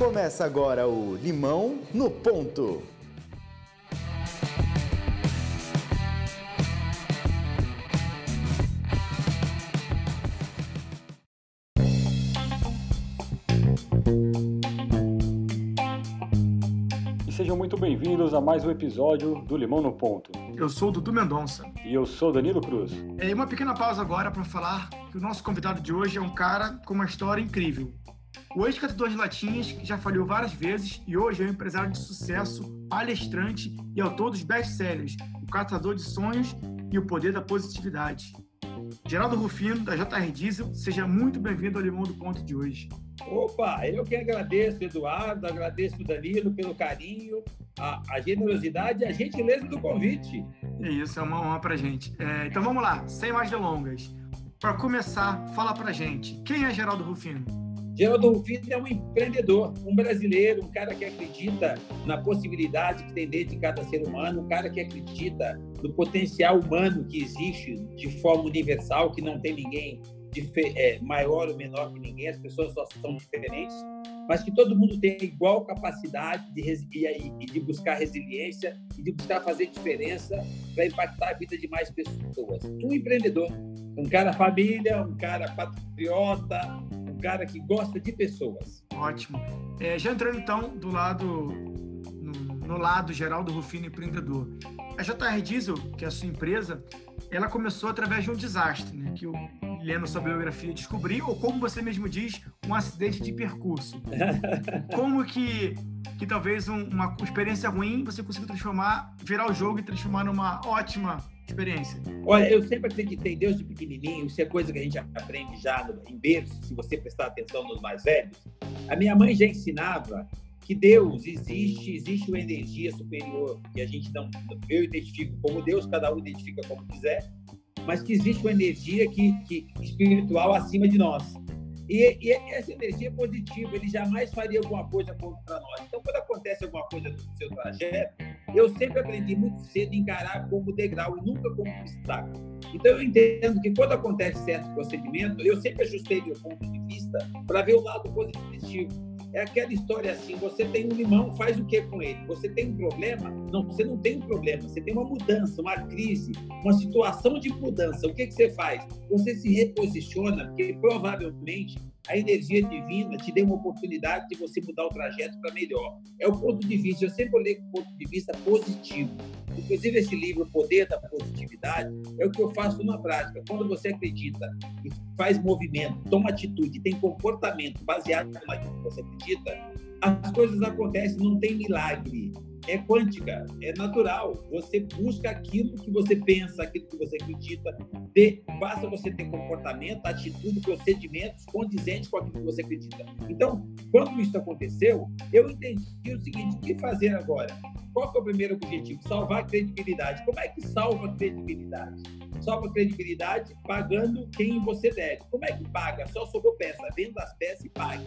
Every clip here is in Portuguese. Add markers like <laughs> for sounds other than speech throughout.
Começa agora o Limão no Ponto. E sejam muito bem-vindos a mais um episódio do Limão no Ponto. Eu sou o Dudu Mendonça. E eu sou Danilo Cruz. É uma pequena pausa agora para falar que o nosso convidado de hoje é um cara com uma história incrível. O ex-catador de latinhas, que já falhou várias vezes e hoje é um empresário de sucesso, palestrante e autor dos best-sellers O Catador de Sonhos e O Poder da Positividade. Geraldo Rufino, da JR Diesel, seja muito bem-vindo ao Limão do Ponto de hoje. Opa, eu que agradeço, Eduardo, agradeço o Danilo pelo carinho, a, a, generosidade e a gentileza do convite. É isso, é uma honra pra gente. É, então vamos lá, sem mais delongas. Para começar, fala pra gente, quem é Geraldo Rufino? Geraldo Rufino é um empreendedor, um brasileiro, um cara que acredita na possibilidade que tem dentro de cada ser humano, um cara que acredita no potencial humano que existe de forma universal, que não tem ninguém é, maior ou menor que ninguém, as pessoas só são diferentes, mas que todo mundo tem igual capacidade de, e de buscar resiliência e de buscar fazer diferença para impactar a vida de mais pessoas. Um empreendedor, um cara família, um cara patriota, cara que gosta de pessoas. Ótimo. É, já entrando então do lado no, no lado geral do Rufino empreendedor. A JR Diesel, que é a sua empresa, ela começou através de um desastre, né? Que o lendo sua biografia, descobri, ou como você mesmo diz, um acidente de percurso. <laughs> como que, que talvez um, uma experiência ruim você consiga transformar, virar o jogo e transformar numa ótima experiência? Olha, eu sempre acreditei em Deus de pequenininho, isso é coisa que a gente aprende já em berço, se você prestar atenção nos mais velhos. A minha mãe já ensinava que Deus existe, existe uma energia superior que a gente não, eu identifico como Deus, cada um identifica como quiser, mas que existe uma energia que, que espiritual acima de nós. E, e, essa energia é positiva, ele jamais faria alguma coisa contra nós. Então, quando acontece alguma coisa no seu trajeto, eu sempre aprendi muito cedo a encarar como degrau e nunca como obstáculo. Então, eu entendo que quando acontece certo procedimento, eu sempre ajustei meu ponto de vista para ver o lado positivo. É aquela história assim: você tem um limão, faz o que com ele? Você tem um problema? Não, você não tem um problema. Você tem uma mudança, uma crise, uma situação de mudança. O que, que você faz? Você se reposiciona, porque provavelmente a energia divina te deu uma oportunidade de você mudar o trajeto para melhor. É o ponto de vista, eu sempre olhei o ponto de vista positivo. Inclusive, esse livro, O Poder da Positividade, é o que eu faço na prática. Quando você acredita e faz movimento, toma atitude, tem comportamento baseado naquilo que você acredita, as coisas acontecem, não tem milagre é quântica, é natural. Você busca aquilo que você pensa, aquilo que você acredita. De, basta você ter comportamento, atitude, procedimentos condizentes com aquilo que você acredita. Então, quando isso aconteceu, eu entendi o seguinte: o que fazer agora? Qual é o primeiro objetivo? Salvar a credibilidade. Como é que salva a credibilidade? Salva a credibilidade pagando quem você deve. Como é que paga? Só sobrou peça. Venda as peças e pague.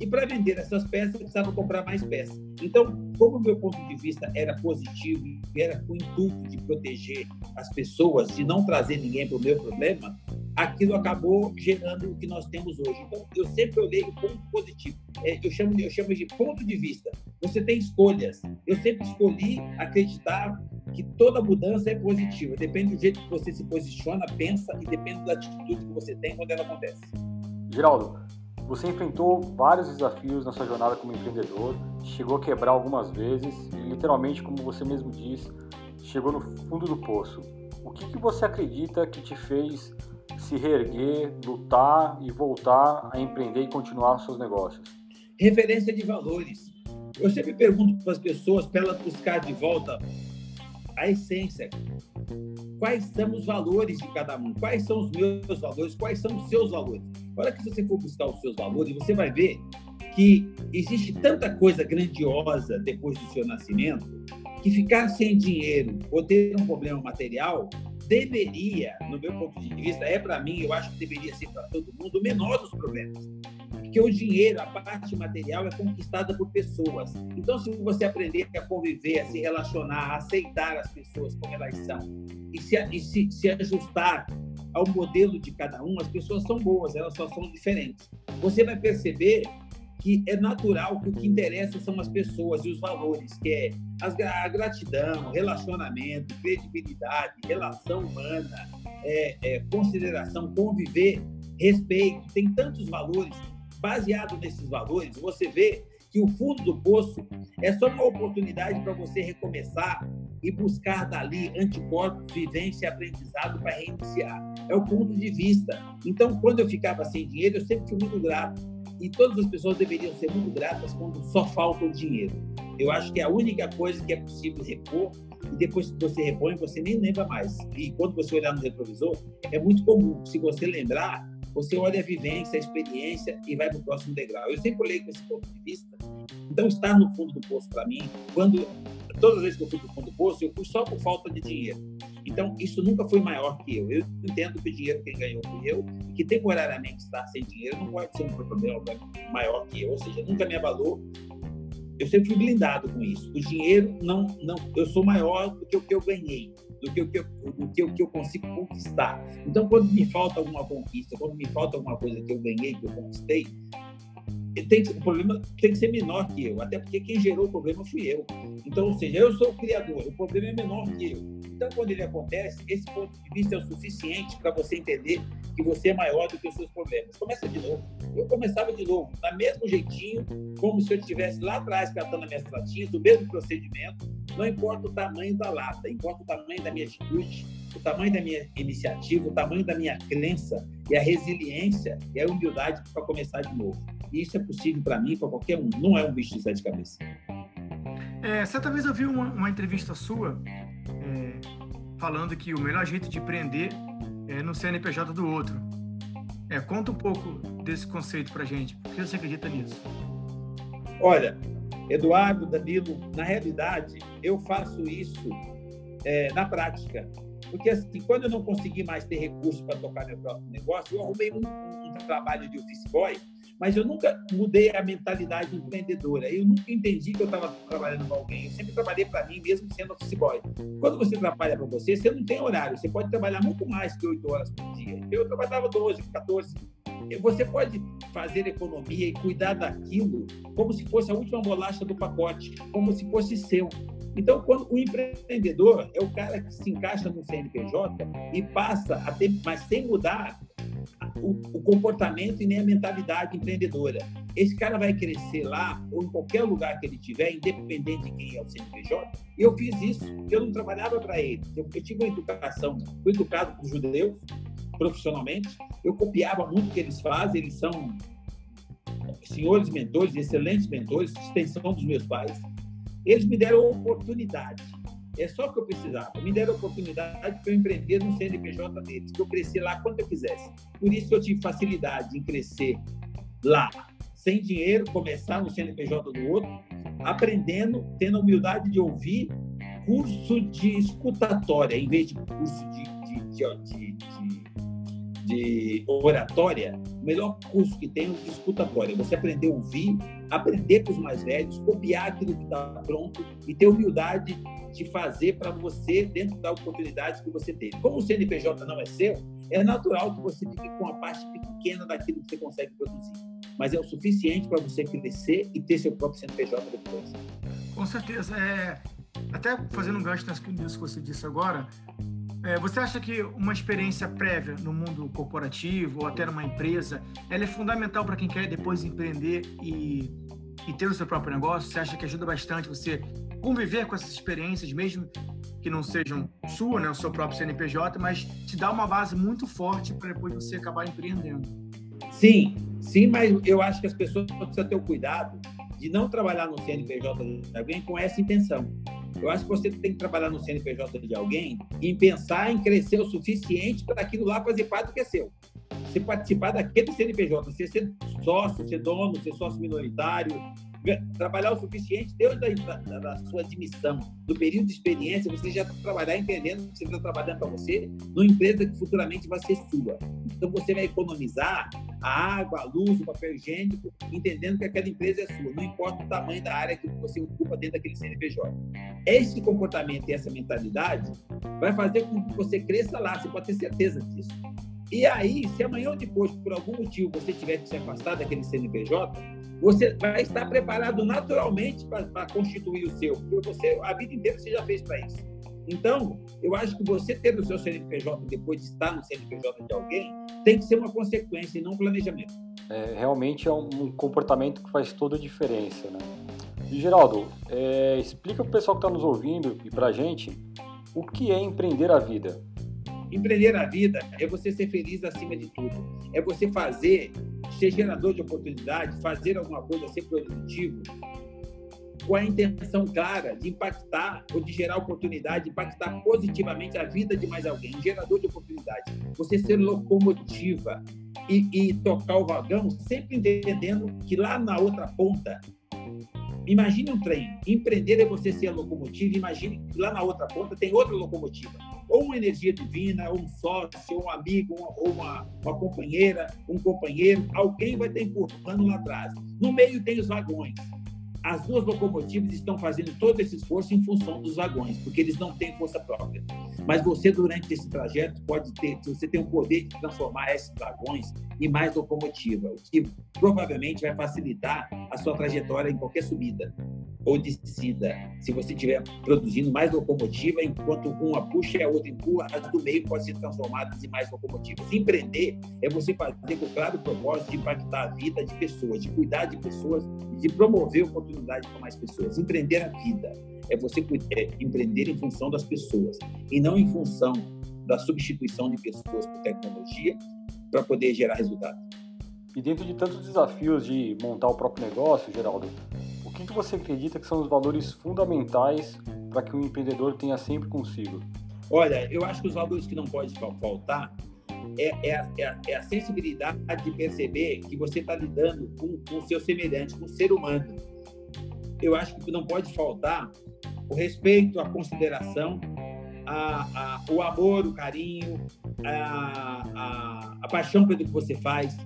E para vender essas peças, precisava comprar mais peças. Então, como o meu ponto de vista era positivo, era com o intuito de proteger as pessoas, de não trazer ninguém para o meu problema, aquilo acabou gerando o que nós temos hoje. Então, eu sempre olhei o ponto positivo. É, eu, chamo, eu chamo de ponto de vista. Você tem escolhas. Eu sempre escolhi acreditar que toda mudança é positiva. Depende do jeito que você se posiciona, pensa e depende da atitude que você tem quando ela acontece. Geraldo, você enfrentou vários desafios na sua jornada como empreendedor, chegou a quebrar algumas vezes e, literalmente, como você mesmo disse, chegou no fundo do poço. O que, que você acredita que te fez se reerguer, lutar e voltar a empreender e continuar seus negócios? Referência de valores. Eu sempre pergunto para as pessoas para elas buscar de volta a essência. Quais são os valores de cada um? Quais são os meus valores? Quais são os seus valores? Olha que se você for buscar os seus valores, você vai ver que existe tanta coisa grandiosa depois do seu nascimento que ficar sem dinheiro ou ter um problema material deveria, no meu ponto de vista, é para mim, eu acho que deveria ser para todo mundo, o menor dos problemas. Porque o dinheiro, a parte material, é conquistada por pessoas. Então, se você aprender a conviver, a se relacionar, a aceitar as pessoas como elas são e se, e se, se ajustar ao modelo de cada um, as pessoas são boas, elas só são diferentes. Você vai perceber que é natural que o que interessa são as pessoas e os valores, que é a gratidão, relacionamento, credibilidade, relação humana, é, é, consideração, conviver, respeito. Tem tantos valores. Baseado nesses valores, você vê que o fundo do poço é só uma oportunidade para você recomeçar e buscar dali anticorpos, vivência e aprendizado para reiniciar. É o ponto de vista. Então, quando eu ficava sem dinheiro, eu sempre fui muito grato. E todas as pessoas deveriam ser muito gratas quando só falta o dinheiro. Eu acho que é a única coisa que é possível repor e depois que você repõe, você nem lembra mais. E quando você olhar no retrovisor, é muito comum. Se você lembrar, você olha a vivência, a experiência e vai para o próximo degrau. Eu sempre olhei com esse ponto de vista. Então, estar no fundo do poço para mim, quando todas as vezes que eu fui para o fundo do poço, eu fui só por falta de dinheiro. Então, isso nunca foi maior que eu. Eu entendo que o dinheiro quem ganhou fui eu, e que temporariamente estar sem dinheiro não pode ser um problema maior que eu, ou seja, nunca me abalou. Eu sempre fui blindado com isso. O dinheiro não, não, eu sou maior do que o que eu ganhei, do que o que eu, do que o que eu consigo conquistar. Então, quando me falta alguma conquista, quando me falta alguma coisa que eu ganhei, que eu conquistei, tem, o problema tem que ser menor que eu, até porque quem gerou o problema fui eu. Então, ou seja, eu sou o criador, o problema é menor que eu. Então, quando ele acontece, esse ponto de vista é o suficiente para você entender que você é maior do que os seus problemas. Começa de novo. Eu começava de novo, da mesmo jeitinho, como se eu estivesse lá atrás catando as minhas latinhas, do mesmo procedimento. Não importa o tamanho da lata, importa o tamanho da minha atitude, o tamanho da minha iniciativa, o tamanho da minha crença e a resiliência e a humildade para começar de novo. E isso é possível para mim, para qualquer um. Não é um bicho de sete cabeças. É, certa vez eu vi uma, uma entrevista sua é, falando que o melhor jeito de prender é no CNPJ do outro. É, conta um pouco desse conceito para gente. Por que você acredita nisso? Olha, Eduardo, Danilo, na realidade, eu faço isso é, na prática. Porque, assim, quando eu não consegui mais ter recursos para tocar meu próprio negócio, eu arrumei um, um trabalho de office boy mas eu nunca mudei a mentalidade empreendedora. Eu nunca entendi que eu estava trabalhando com alguém. Eu sempre trabalhei para mim, mesmo sendo office boy. Quando você trabalha para você, você não tem horário. Você pode trabalhar muito mais que oito horas por dia. Eu trabalhava 12, 14. Você pode fazer economia e cuidar daquilo como se fosse a última bolacha do pacote, como se fosse seu. Então, quando o empreendedor é o cara que se encaixa no CNPJ e passa a ter, mas sem mudar o, o, comportamento e nem a mentalidade empreendedora. Esse cara vai crescer lá ou em qualquer lugar que ele tiver, independente de quem é o CNPJ. E eu fiz isso, eu não trabalhava para ele. Eu, eu tive uma educação, fui educado por judeus profissionalmente. Eu copiava muito o que eles fazem, eles são senhores mentores, excelentes mentores, extensão dos meus pais. Eles me deram oportunidade é só o que eu precisava. Me deram oportunidade para eu empreender no CNPJ deles, que eu crescer lá quando eu quisesse. Por isso eu tive facilidade em crescer lá, sem dinheiro, começar no CNPJ do outro, aprendendo, tendo a humildade de ouvir curso de escutatória, em vez de curso de, de, de de oratória, o melhor curso que tem é o de escutatória. Você aprender a ouvir, aprender com os mais velhos, copiar aquilo que está pronto e ter humildade de fazer para você dentro da oportunidade que você teve. Como o CNPJ não é seu, é natural que você fique com a parte pequena daquilo que você consegue produzir. Mas é o suficiente para você crescer e ter seu próprio CNPJ depois. Com certeza. É, até fazendo um gancho nisso que você disse agora, você acha que uma experiência prévia no mundo corporativo ou até numa empresa, ela é fundamental para quem quer depois empreender e, e ter o seu próprio negócio? Você acha que ajuda bastante você conviver com essas experiências, mesmo que não sejam sua, né, o seu próprio CNPJ, mas te dá uma base muito forte para depois você acabar empreendendo. Sim, sim, mas eu acho que as pessoas precisam ter o cuidado de não trabalhar no CNPJ de alguém com essa intenção. Eu acho que você tem que trabalhar no CNPJ de alguém e pensar em crescer o suficiente para aquilo lá fazer parte do que é seu. Você participar daquele CNPJ, você ser sócio, ser dono, ser sócio minoritário, trabalhar o suficiente desde a da, da sua admissão, do período de experiência, você já trabalhar entendendo que você está trabalhando para você numa empresa que futuramente vai ser sua. Então você vai economizar a água, a luz, o papel higiênico, entendendo que aquela empresa é sua, não importa o tamanho da área que você ocupa dentro daquele CNPJ. Esse comportamento e essa mentalidade vai fazer com que você cresça lá, você pode ter certeza disso. E aí, se amanhã ou depois, por algum motivo, você tiver que se afastar daquele CNPJ, você vai estar preparado naturalmente para constituir o seu, porque você, a vida inteira você já fez para isso. Então, eu acho que você ter o seu CNPJ depois de estar no CNPJ de alguém tem que ser uma consequência e não um planejamento. É, realmente é um comportamento que faz toda a diferença, né? E, Geraldo, é, explica para o pessoal que está nos ouvindo e para a gente o que é empreender a vida. Empreender a vida é você ser feliz acima de tudo. É você fazer, ser gerador de oportunidade, fazer alguma coisa, ser produtivo, com a intenção clara de impactar ou de gerar oportunidade, de impactar positivamente a vida de mais alguém, gerador de oportunidade. Você ser locomotiva e, e tocar o vagão, sempre entendendo que lá na outra ponta Imagine um trem. Empreender é você ser a locomotiva. Imagine que lá na outra ponta tem outra locomotiva. Ou uma energia divina, ou um sócio, ou um amigo, ou uma, uma companheira, um companheiro. Alguém vai estar empurrando lá atrás. No meio tem os vagões as duas locomotivas estão fazendo todo esse esforço em função dos vagões, porque eles não têm força própria. Mas você, durante esse trajeto, pode ter, você tem o poder de transformar esses vagões em mais locomotiva, o que provavelmente vai facilitar a sua trajetória em qualquer subida ou descida. Se você estiver produzindo mais locomotiva, enquanto uma puxa e a outra empurra, as do meio podem ser transformadas em mais locomotivas. Empreender é você fazer com claro propósito de impactar a vida de pessoas, de cuidar de pessoas, de promover oportunidade para mais pessoas. Empreender a vida é você é, empreender em função das pessoas e não em função da substituição de pessoas por tecnologia para poder gerar resultado. E dentro de tantos desafios de montar o próprio negócio, Geraldo, que, você acredita que são os valores fundamentais para que o empreendedor tenha sempre consigo? Olha, eu acho que os valores que não pode faltar é, é, é, é a sensibilidade de perceber que você está lidando com, o seu semelhante, com o ser humano. Eu acho que não pode faltar o respeito, a consideração, a, a, o amor, o carinho, a, a paixão pelo que você faz.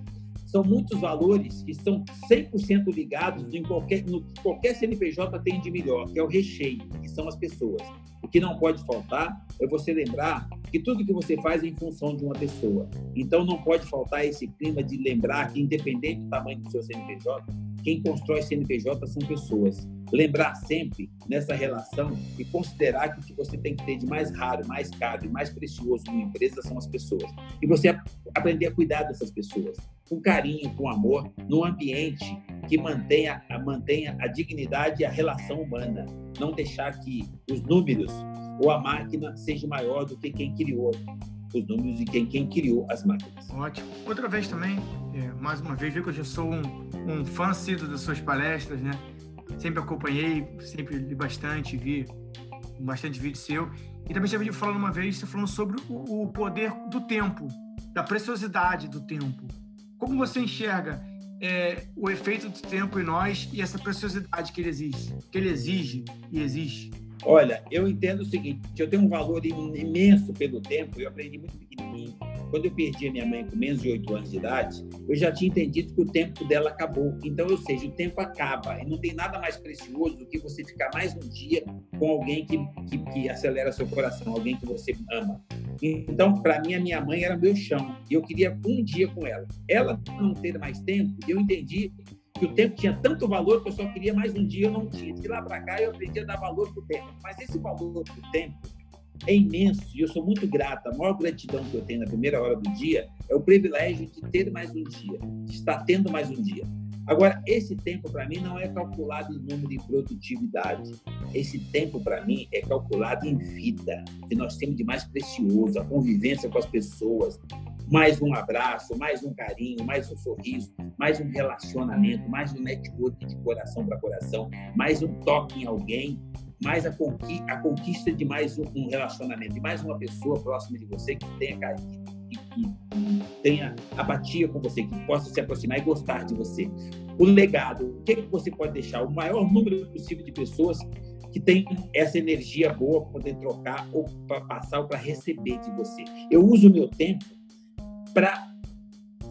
São muitos valores que são 100% ligados em qualquer, no qualquer CNPJ tem de melhor, que é o recheio, que são as pessoas. O que não pode faltar é você lembrar que tudo que você faz é em função de uma pessoa. Então não pode faltar esse clima de lembrar que, independente do tamanho do seu CNPJ, quem constrói CNPJ são pessoas. Lembrar sempre nessa relação e considerar que o que você tem que ter de mais raro, mais caro e mais precioso numa empresa são as pessoas. E você aprender a cuidar dessas pessoas com carinho, com amor, num ambiente que mantenha, mantenha a dignidade e a relação humana. Não deixar que os números ou a máquina seja maior do que quem criou os números e quem, quem criou as máquinas. Ótimo. Outra vez também, é, mais uma vez, viu que eu já sou um, um fã síduo das suas palestras, né? Sempre acompanhei, sempre li bastante, vi bastante vídeo seu. E também já vi falando uma vez, você falando sobre o, o poder do tempo, da preciosidade do tempo. Como você enxerga é, o efeito do tempo em nós e essa preciosidade que ele que ele exige e existe? Olha, eu entendo o seguinte: eu tenho um valor imenso pelo tempo, eu aprendi muito pequenininho. Quando eu perdi a minha mãe com menos de 8 anos de idade, eu já tinha entendido que o tempo dela acabou. Então, ou seja, o tempo acaba. E não tem nada mais precioso do que você ficar mais um dia com alguém que, que, que acelera seu coração, alguém que você ama. Então, para mim, a minha mãe era meu chão. E eu queria um dia com ela. Ela não ter mais tempo, eu entendi que o tempo tinha tanto valor que eu só queria mais um dia, eu não tinha. De lá para cá eu aprendi a dar valor para o tempo. Mas esse valor para o tempo é imenso e eu sou muito grato. A maior gratidão que eu tenho na primeira hora do dia é o privilégio de ter mais um dia, de estar tendo mais um dia. Agora, esse tempo para mim não é calculado em número de produtividade. Esse tempo para mim é calculado em vida, que nós temos de mais precioso, a convivência com as pessoas, mais um abraço, mais um carinho, mais um sorriso, mais um relacionamento, mais um network de coração para coração, mais um toque em alguém, mais a, conquista, a conquista de mais um, um, relacionamento, de mais uma pessoa próxima de você que tenha carinho, que, que tenha apatia com você, que possa se aproximar e gostar de você. O legado, o que, que você pode deixar? O maior número possível de pessoas que tem essa energia boa para poder trocar ou para passar ou para receber de você. Eu uso o meu tempo para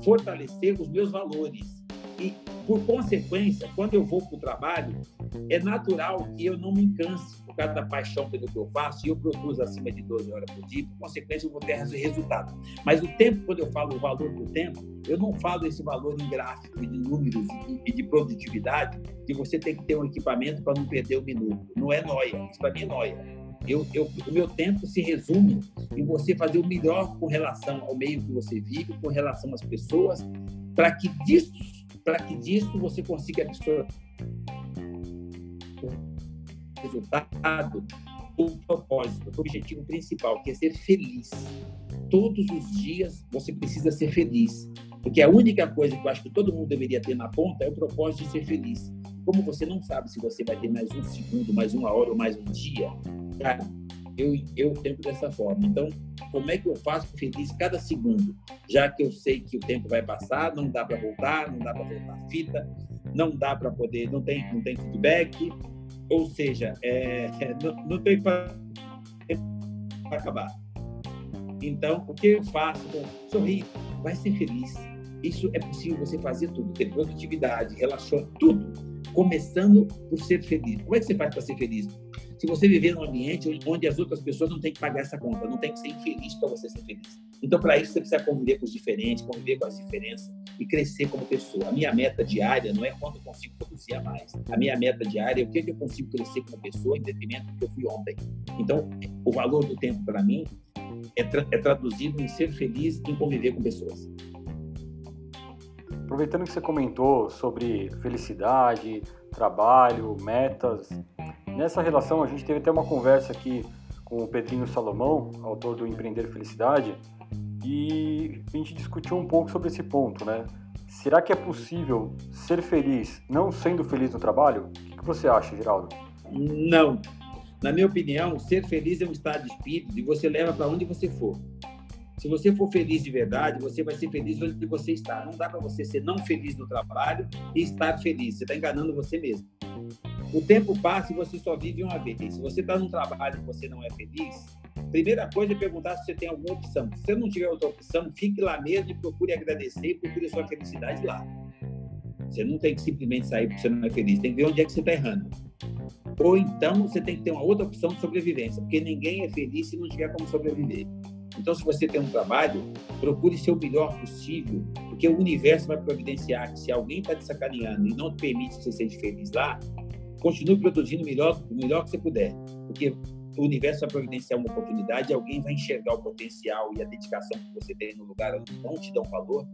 fortalecer os meus valores. E, por consequência, quando eu vou para o trabalho, é natural que eu não me canse por causa da paixão pelo que eu faço e eu produzo acima de 12 horas por dia, por consequência, eu vou ter resultado. Mas o tempo, quando eu falo o valor do tempo, eu não falo esse valor em gráfico, de números e de produtividade, que você tem que ter um equipamento para não perder o minuto. Não é noia, isso para mim é noia. Eu, eu, o meu tempo se resume em você fazer o melhor com relação ao meio que você vive, com relação às pessoas, para que disso, para que disso você consiga absorver resultado, o propósito, o objetivo principal, que é ser feliz. Todos os dias você precisa ser feliz. Porque a única coisa que eu acho que todo mundo deveria ter na ponta é o propósito de ser feliz. Como você não sabe se você vai ter mais um segundo, mais uma hora ou mais um dia, cara, eu, eu tento dessa forma. Então, como é que eu faço feliz cada segundo? Já que eu sei que o tempo vai passar, não dá para voltar, não dá para voltar a fita, não dá para poder, não tem, não tem feedback, ou seja, é, é, não, não tem para acabar. Então, o que eu faço? Sorrir, vai ser feliz. Isso é possível você fazer tudo, ter produtividade, relaciona tudo, começando por ser feliz. Como é que você faz para ser feliz? Se você viver num ambiente onde as outras pessoas não têm que pagar essa conta, não tem que ser infeliz para você ser feliz. Então, para isso, você precisa conviver com os diferentes, conviver com as diferenças e crescer como pessoa. A minha meta diária não é quando eu consigo produzir a mais. A minha meta diária é o que, é que eu consigo crescer como pessoa em detrimento do que eu fui ontem. Então, o valor do tempo para mim é, tra é traduzido em ser feliz em conviver com pessoas. Aproveitando que você comentou sobre felicidade, trabalho, metas, Nessa relação, a gente teve até uma conversa aqui com o Pedrinho Salomão, autor do Empreender Felicidade, e a gente discutiu um pouco sobre esse ponto, né? Será que é possível ser feliz não sendo feliz no trabalho? O que você acha, Geraldo? Não. Na minha opinião, ser feliz é um estado de espírito e você leva para onde você for. Se você for feliz de verdade, você vai ser feliz onde você está. Não dá para você ser não feliz no trabalho e estar feliz. Você está enganando você mesmo. O tempo passa e você só vive uma vez. Se você está num trabalho e você não é feliz, primeira coisa é perguntar se você tem alguma opção. Se você não tiver outra opção, fique lá mesmo e procure agradecer e procure sua felicidade lá. Você não tem que simplesmente sair porque você não é feliz. Tem que ver onde é que você está errando. Ou então você tem que ter uma outra opção de sobrevivência, porque ninguém é feliz se não tiver como sobreviver. Então, se você tem um trabalho, procure ser o melhor possível, porque o universo vai providenciar que se alguém está te sacaneando e não te permite que você seja feliz lá, continue produzindo o melhor, o melhor que você puder, porque o universo vai providenciar uma oportunidade alguém vai enxergar o potencial e a dedicação que você tem no lugar onde não te dão valor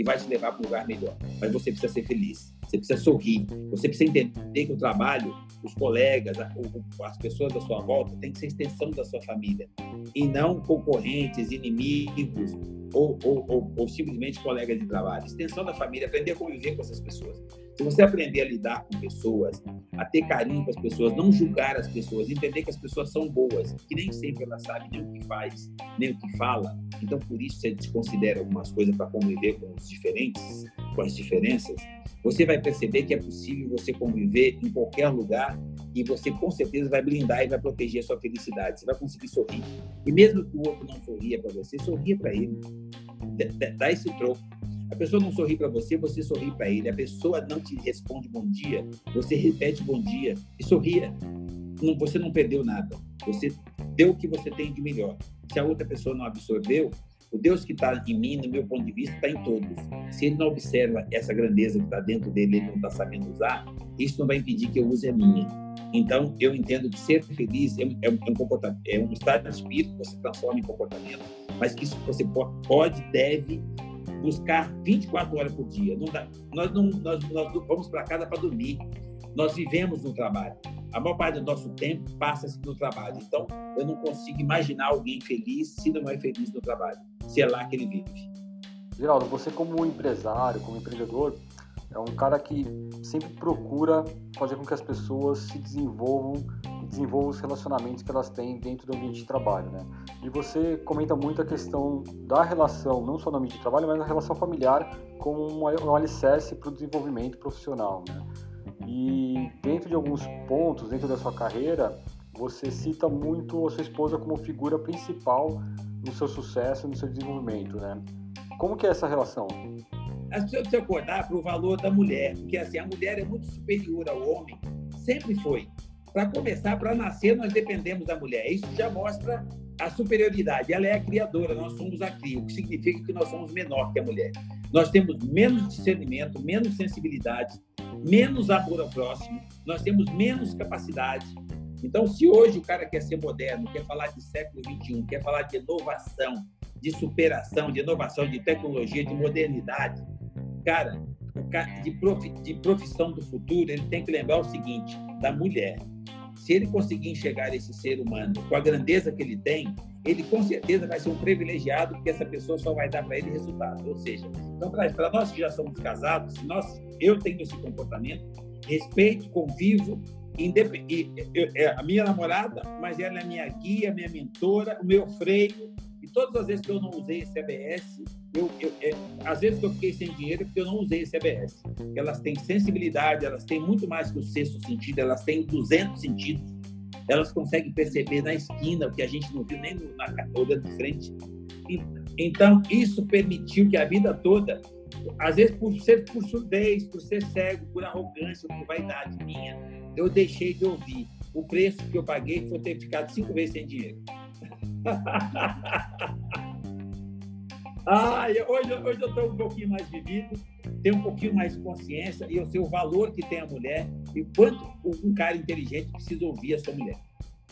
e vai te levar para um lugar melhor. Mas você precisa ser feliz, você precisa sorrir, você precisa entender que o trabalho, os colegas, as pessoas da sua volta, tem que ser extensão da sua família e não concorrentes, inimigos ou, ou, ou, ou simplesmente colegas de trabalho. Extensão da família, aprender a conviver com essas pessoas. Se você aprender a lidar com pessoas, a ter carinho com as pessoas, não julgar as pessoas, entender que as pessoas são boas, que nem sempre elas sabem nem o que faz, nem o que fala, então por isso você desconsidera algumas coisas para conviver com os diferentes, com as diferenças, você vai perceber que é possível você conviver em qualquer lugar e você com certeza vai blindar e vai proteger a sua felicidade. Você vai conseguir sorrir. E mesmo que o outro não sorria para você, sorria para ele. Dá esse troco. A pessoa não sorri para você, você sorri para ele. A pessoa não te responde bom dia, você repete bom dia e sorria. Não, você não perdeu nada. Você deu o que você tem de melhor. Se a outra pessoa não absorveu, o Deus que está em mim, no meu ponto de vista, está em todos. Se ele não observa essa grandeza que está dentro dele, ele não está sabendo usar, isso não vai impedir que eu use a minha. Então, eu entendo que ser feliz é um, é um, comportamento, é um estado de espírito que você transforma em comportamento, mas que isso você pode, deve buscar 24 horas por dia. Não dá, nós, não, nós, nós vamos para casa para dormir. Nós vivemos no trabalho. A maior parte do nosso tempo passa-se no trabalho. Então, eu não consigo imaginar alguém feliz se não é feliz no trabalho, se é lá que ele vive. Geraldo, você como empresário, como empreendedor, é um cara que sempre procura fazer com que as pessoas se desenvolvam e desenvolvam os relacionamentos que elas têm dentro do ambiente de trabalho, né? E você comenta muito a questão da relação, não só no ambiente de trabalho, mas na relação familiar como um alicerce para o desenvolvimento profissional, né? E dentro de alguns pontos, dentro da sua carreira, você cita muito a sua esposa como figura principal no seu sucesso, no seu desenvolvimento, né? Como que é essa relação? As pessoas precisam acordar para o valor da mulher, porque assim, a mulher é muito superior ao homem sempre foi. Para começar, para nascer, nós dependemos da mulher. Isso já mostra a superioridade. Ela é a criadora, nós somos a cria, o que significa que nós somos menor que a mulher. Nós temos menos discernimento, menos sensibilidade, menos amor ao próximo, nós temos menos capacidade. Então, se hoje o cara quer ser moderno, quer falar de século XXI, quer falar de inovação, de superação, de inovação, de tecnologia, de modernidade, cara, de profissão do futuro, ele tem que lembrar o seguinte: da mulher. Se ele conseguir enxergar esse ser humano com a grandeza que ele tem, ele com certeza vai ser um privilegiado, porque essa pessoa só vai dar para ele resultado. Ou seja, então, para nós que já somos casados, nós, eu tenho esse comportamento, respeito, convivo, e, é a minha namorada, mas ela é minha guia, minha mentora, o meu freio. E todas as vezes que eu não usei esse ABS, eu, eu, é, às vezes que eu fiquei sem dinheiro é porque eu não usei esse ABS. Elas têm sensibilidade, elas têm muito mais que o sexto sentido, elas têm 200 sentidos. Elas conseguem perceber na esquina o que a gente não viu nem na olhando de frente. Então, isso permitiu que a vida toda, às vezes por ser por surdez, por ser cego, por arrogância, por vaidade minha, eu deixei de ouvir. O preço que eu paguei foi ter ficado cinco vezes sem dinheiro. <laughs> ah, hoje, hoje eu estou um pouquinho mais vivido, tenho um pouquinho mais de consciência e eu sei o valor que tem a mulher e quanto um cara inteligente precisa ouvir a sua mulher.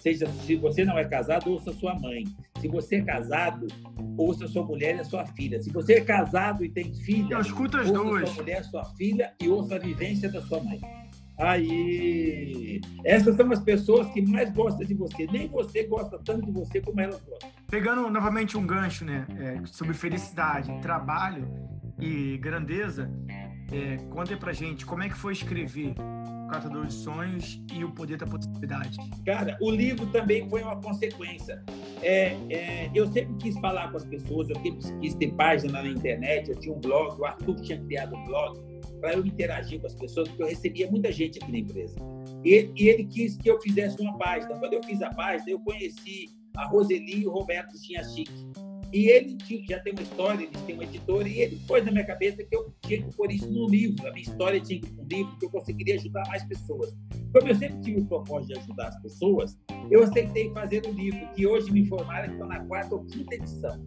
Seja se você não é casado, ouça sua mãe. Se você é casado, ouça sua mulher e a sua filha. Se você é casado e tem filha, eu escuto as ouça duas. sua mulher, sua filha e ouça a vivência da sua mãe. Aí, essas são as pessoas que mais gostam de você. Nem você gosta tanto de você como elas gostam. Pegando novamente um gancho, né, é, sobre felicidade, trabalho e grandeza, é, conta pra gente como é que foi escrever Catador de Sonhos e O Poder da Possibilidade. Cara, o livro também foi uma consequência. É, é, eu sempre quis falar com as pessoas, eu sempre quis ter página na internet, eu tinha um blog, o Arthur tinha criado um blog para eu interagir com as pessoas, porque eu recebia muita gente aqui na empresa. E, e, ele quis que eu fizesse uma página. Quando eu fiz a página, eu conheci a Roseli e o Roberto Chique. E ele já tem uma história, eles têm uma editora, e ele pôs na minha cabeça que eu tinha que pôr isso no livro. A minha história tinha que ir no livro, que eu conseguiria ajudar mais pessoas. Como eu sempre tive o propósito de ajudar as pessoas, eu aceitei fazer um livro, que hoje me informaram que está na quarta ou quinta edição.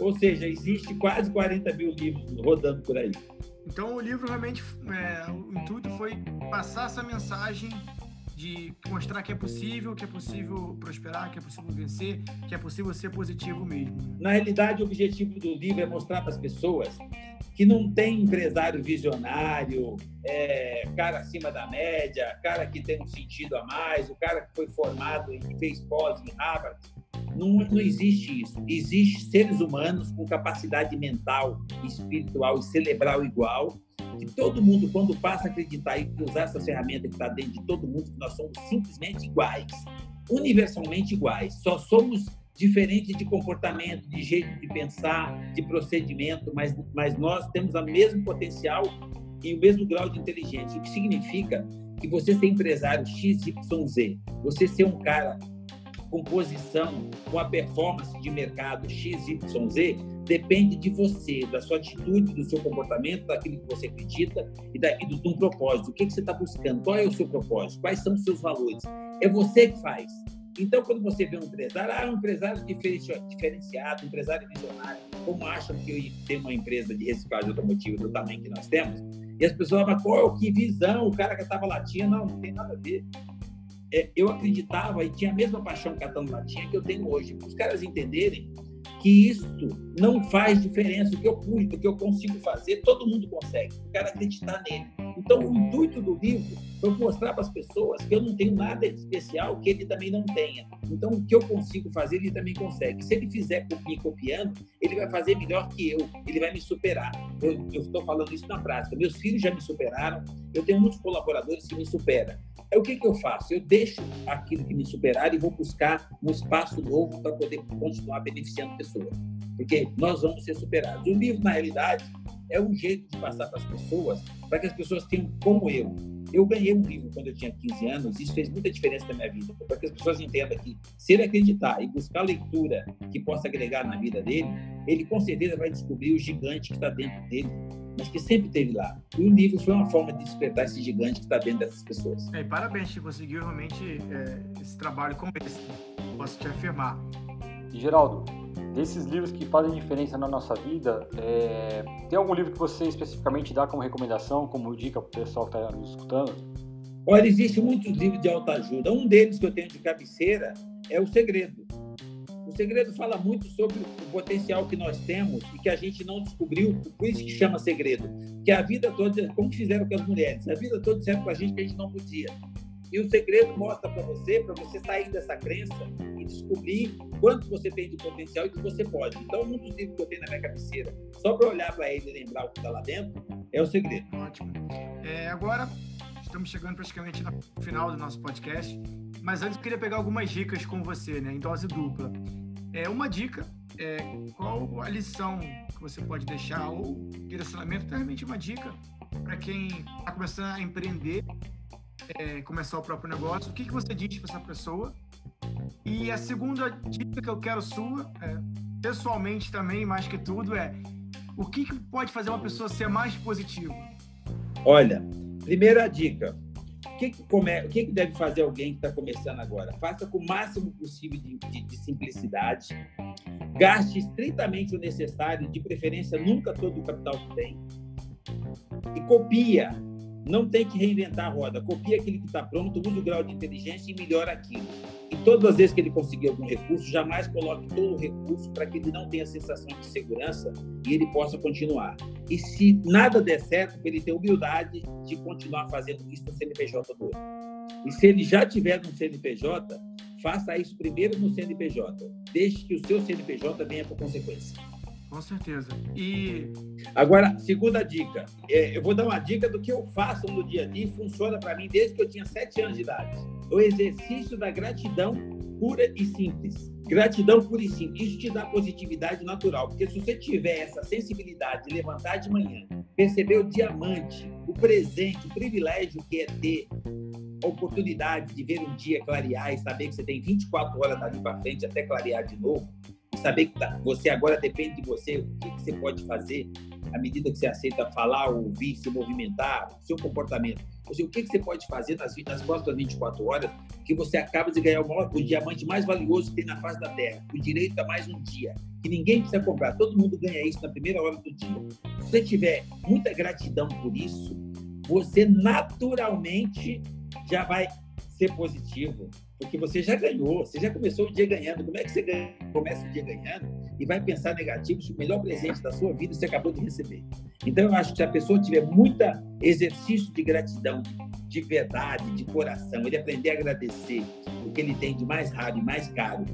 Ou seja, existe quase 40 mil livros rodando por aí. Então o livro realmente, é, o intuito foi passar essa mensagem de mostrar que é possível, que é possível prosperar, que é possível vencer, que é possível ser positivo mesmo. Na realidade, o objetivo do livro é mostrar para as pessoas que não tem empresário visionário, é, cara acima da média, cara que tem um sentido a mais, o cara que foi formado e fez pós em Harvard. Não, não existe isso. Existem seres humanos com capacidade mental, espiritual e cerebral igual, que todo mundo, quando passa a acreditar e usar essa ferramenta que está dentro de todo mundo, que nós somos simplesmente iguais, universalmente iguais. Só somos diferentes de comportamento, de jeito de pensar, de procedimento, mas, mas nós temos o mesmo potencial e o mesmo grau de inteligência. O que significa que você ser empresário XYZ, você ser um cara com posição, com a performance de mercado XYZ, depende de você, da sua atitude, do seu comportamento, daquilo que você acredita e, da, do, de um propósito. O que, que você está buscando? Qual é o seu propósito? Quais são os seus valores? É você que faz. Então, quando você vê um empresário, ah, um empresário diferenciado, um empresário visionário, como acham que eu tenho uma empresa de reciclagem automotiva do tamanho que nós temos, e as pessoas falam, qual, que visão, o cara que estava latindo, não, não tem nada a ver eu acreditava e tinha a mesma paixão catando latinha que eu tenho hoje. Para os caras entenderem que isso não faz diferença. O que eu pude, o que eu consigo fazer, todo mundo consegue. O cara acreditar nele. Então, o intuito do livro foi mostrar para as pessoas que eu não tenho nada de especial que ele também não tenha. Então, o que eu consigo fazer, ele também consegue. Se ele fizer me copiando, ele vai fazer melhor que eu, ele vai me superar. Eu estou falando isso na prática. Meus filhos já me superaram, eu tenho muitos colaboradores que me superam. Aí, o que, que eu faço? Eu deixo aquilo que me superar e vou buscar um espaço novo para poder continuar beneficiando pessoas. Porque nós vamos ser superados. O livro, na realidade, é um jeito de passar para as pessoas, para que as pessoas tenham como eu. Eu ganhei um livro quando eu tinha 15 anos, isso fez muita diferença na minha vida, para que as pessoas entendam que, se ele acreditar e buscar leitura que possa agregar na vida dele, ele com certeza vai descobrir o gigante que está dentro dele, mas que sempre esteve lá. E o livro foi uma forma de despertar esse gigante que está dentro dessas pessoas. É, parabéns, que conseguiu realmente é, esse trabalho como esse, posso te afirmar. E Geraldo, desses livros que fazem diferença na nossa vida, é... tem algum livro que você especificamente dá como recomendação, como dica para o pessoal que está nos escutando? Olha, existem muitos livros de autoajuda. Um deles que eu tenho de cabeceira é O Segredo. O Segredo fala muito sobre o potencial que nós temos e que a gente não descobriu, por isso que chama segredo. Que a vida toda, como fizeram com as mulheres, a vida toda disseram para a gente que a gente não podia. E o segredo mostra para você, para você sair dessa crença e descobrir quanto você tem de potencial e que você pode. Então, um dos livros que eu tenho na minha cabeceira, só para olhar para ele e lembrar o que está lá dentro, é o segredo. Ótimo. É, agora, estamos chegando praticamente no final do nosso podcast, mas antes eu queria pegar algumas dicas com você, né, em dose dupla. É, uma dica é qual a lição que você pode deixar ou direcionamento, realmente uma dica para quem está começando a empreender é, começar o próprio negócio, o que, que você diz para essa pessoa? E a segunda dica que eu quero sua, é, pessoalmente também, mais que tudo, é o que, que pode fazer uma pessoa ser mais positiva? Olha, primeira dica. O que, que, come... o que, que deve fazer alguém que está começando agora? Faça com o máximo possível de, de, de simplicidade. Gaste estritamente o necessário, de preferência nunca todo o capital que tem. E copia não tem que reinventar a roda. Copia aquele que está pronto, usa o grau de inteligência e melhora aquilo. E todas as vezes que ele conseguir algum recurso, jamais coloque todo o recurso para que ele não tenha sensação de segurança e ele possa continuar. E se nada der certo, ele ter humildade de continuar fazendo isso no CNPJ do outro. E se ele já tiver no CNPJ, faça isso primeiro no CNPJ. Deixe que o seu CNPJ venha por consequência. Com certeza. E. Agora, segunda dica. É, eu vou dar uma dica do que eu faço no dia a dia e funciona para mim desde que eu tinha sete anos de idade. O exercício da gratidão pura e simples. Gratidão pura e simples. Isso te dá positividade natural. Porque se você tiver essa sensibilidade de levantar de manhã, perceber o diamante, o presente, o privilégio que é ter a oportunidade de ver um dia clarear e saber que você tem 24 horas dali para frente até clarear de novo, saber que tá, você agora depende de você, o que, que, você pode fazer à medida que você aceita falar, ouvir, se movimentar, seu comportamento. Ou o que, que você pode fazer nas, nas próximas 24 horas que você acaba de ganhar o, maior, o diamante mais valioso que tem na face da Terra, o direito a mais um dia, que ninguém precisa comprar, todo mundo ganha isso na primeira hora do dia. Se você tiver muita gratidão por isso, você naturalmente já vai ser positivo, porque você já ganhou, você já começou o dia ganhando. Como é que você ganha, começa o dia ganhando e vai pensar negativo se o melhor presente da sua vida você acabou de receber? Então, eu acho que se a pessoa tiver muito exercício de gratidão, de verdade, de coração, ele aprender a agradecer o que ele tem de mais raro e mais caro,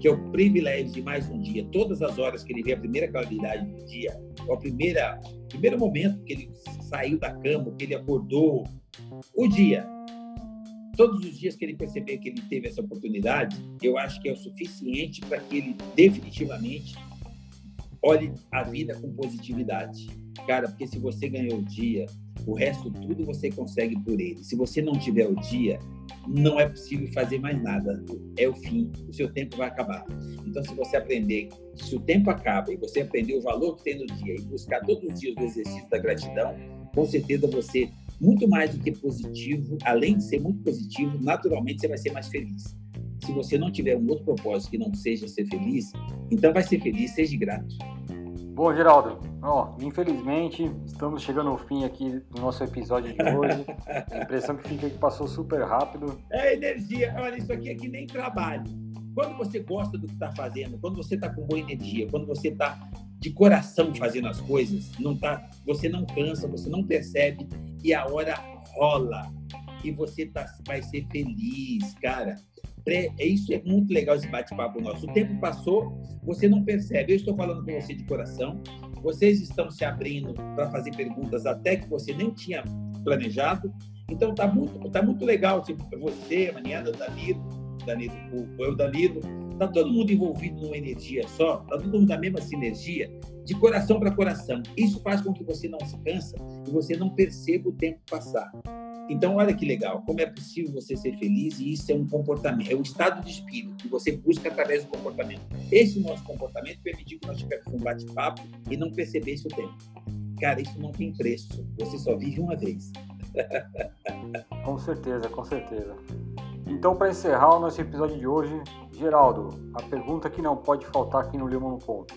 que é o privilégio de mais um dia, todas as horas que ele vê a primeira claridade do dia, o primeiro momento que ele saiu da cama, que ele acordou, o dia, todos os dias que ele perceber que ele teve essa oportunidade, eu acho que é o suficiente para que ele definitivamente olhe a vida com positividade. Cara, porque se você ganhou o dia, o resto tudo você consegue por ele. Se você não tiver o dia, não é possível fazer mais nada. É o fim, o seu tempo vai acabar. Então, se você aprender, se o tempo acaba e você aprender o valor que tem no dia e buscar todos os dias o exercício da gratidão, com certeza você muito mais do que positivo, além de ser muito positivo, naturalmente você vai ser mais feliz. Se você não tiver um outro propósito que não seja ser feliz, então vai ser feliz, seja grato. Bom, Geraldo, ó, infelizmente estamos chegando ao fim aqui do nosso episódio de hoje. A <laughs> impressão que fica é que passou super rápido. É energia, olha, isso aqui é que nem trabalho. Quando você gosta do que está fazendo, quando você está com boa energia, quando você está de coração fazendo as coisas, não tá, você não cansa, você não percebe e a hora rola e você tá, vai ser feliz, cara. É, isso é muito legal esse bate-papo nosso. O tempo passou, você não percebe. Eu estou falando com você de coração. Vocês estão se abrindo para fazer perguntas até que você nem tinha planejado. Então tá muito, tá muito legal. Tipo, você, Maniana, Danilo, Danilo, o, o Danilo, está todo mundo envolvido numa energia só, está todo mundo na mesma sinergia, de coração para coração. Isso faz com que você não se cansa e você não perceba o tempo passar. Então, olha que legal, como é possível você ser feliz e isso é um comportamento, é um estado de espírito que você busca através do comportamento. Esse nosso comportamento permitiu que nós tivéssemos um bate-papo e não percebesse o tempo. Cara, isso não tem preço, você só vive uma vez. <laughs> com certeza, com certeza. Então, para encerrar o nosso episódio de hoje, Geraldo, a pergunta que não pode faltar aqui no Limão no Ponto.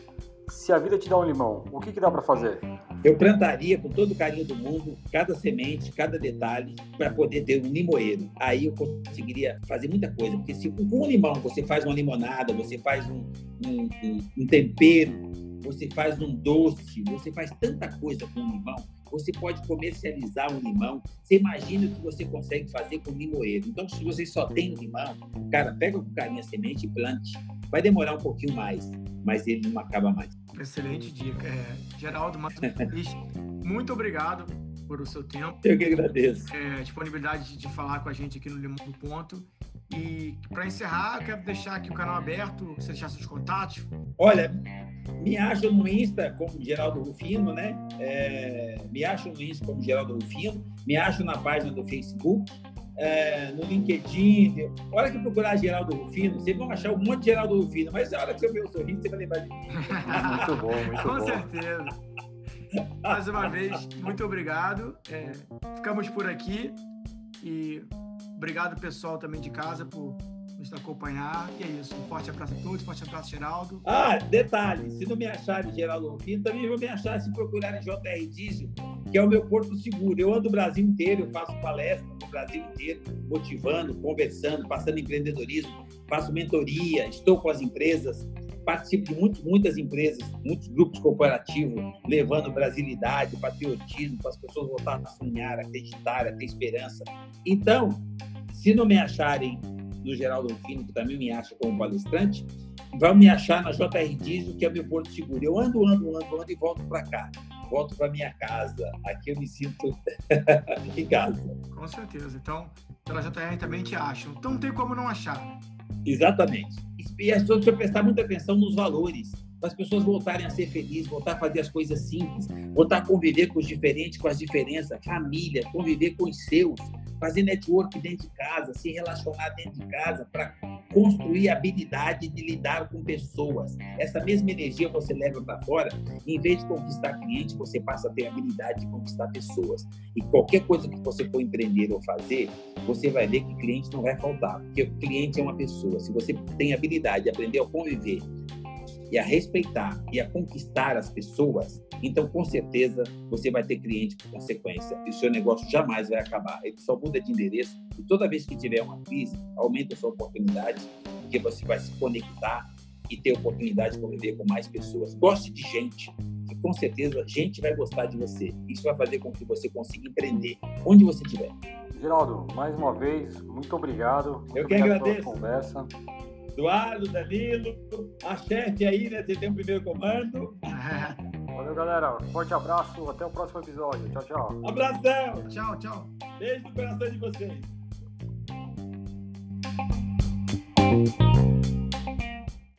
Se a vida te dá um limão, o que, que dá para fazer? Eu plantaria com todo o carinho do mundo cada semente, cada detalhe, para poder ter um limoeiro. Aí eu conseguiria fazer muita coisa. Porque se com um limão você faz uma limonada, você faz um, um, um, um tempero, você faz um doce, você faz tanta coisa com um limão você pode comercializar um limão. Você imagina o que você consegue fazer com limoeiro. Então, se você só tem limão, cara, pega com carinho a semente e plante. Vai demorar um pouquinho mais, mas ele não acaba mais. Excelente dica. É, Geraldo, muito obrigado por o seu tempo. Eu que agradeço. É, disponibilidade de falar com a gente aqui no Limão do Ponto. E para encerrar, eu quero deixar aqui o canal aberto, você deixar seus contatos. Olha, me acha no Insta como Geraldo Rufino, né? É, me acha no Insta como Geraldo Rufino, me acha na página do Facebook, é, no LinkedIn. Hora que procurar Geraldo Rufino, vocês vão achar um monte de Geraldo Rufino, mas a hora que você ver o sorriso, você vai lembrar de mim. muito bom, muito Com <laughs> bom. Com certeza. Mais uma vez, muito obrigado. É, ficamos por aqui e obrigado pessoal também de casa por nos acompanhar. E é isso. Um forte abraço a todos, forte abraço, Geraldo. Ah, detalhe, se não me acharem Geraldo Rufino, também vão me achar se procurarem JR Diesel, que é o meu porto seguro. Eu ando o Brasil inteiro, eu faço palestra no Brasil inteiro, motivando, conversando, passando empreendedorismo, faço mentoria, estou com as empresas, participo de muito, muitas empresas, muitos grupos corporativos, levando brasilidade, patriotismo, para as pessoas voltarem a sonhar, acreditar, a ter esperança. Então, se não me acharem no Geraldo Rufino, que também me acha como palestrante, vão me achar na JR Diesel, que é meu porto seguro. Eu ando, ando, ando, ando e volto para cá. Volto para minha casa. Aqui eu me sinto <laughs> em casa. Com certeza. Então, pela JR também te acham. Então, não tem como não achar. Exatamente. E as pessoas precisam prestar muita atenção nos valores para as pessoas voltarem a ser felizes, voltar a fazer as coisas simples, voltar a conviver com os diferentes, com as diferenças, família, conviver com os seus, fazer network dentro de casa, se relacionar dentro de casa para construir a habilidade de lidar com pessoas. Essa mesma energia você leva para fora, em vez de conquistar cliente, você passa a ter a habilidade de conquistar pessoas. E qualquer coisa que você for empreender ou fazer, você vai ver que cliente não vai faltar, porque o cliente é uma pessoa. Se você tem habilidade de aprender a conviver e a respeitar e a conquistar as pessoas, então com certeza você vai ter cliente por consequência e o seu negócio jamais vai acabar. Ele só muda de endereço e toda vez que tiver uma crise, aumenta a sua oportunidade, porque você vai se conectar e ter oportunidade de conviver com mais pessoas. Goste de gente, que com certeza gente vai gostar de você. Isso vai fazer com que você consiga empreender onde você estiver. Geraldo, mais uma vez, muito obrigado. Muito Eu que obrigado agradeço. Pela conversa. Eduardo, Danilo, a chefe aí, né? Você tem o primeiro comando. <laughs> Valeu, galera. Forte abraço. Até o próximo episódio. Tchau, tchau. Abração. Tchau, tchau. Beijo no coração de vocês.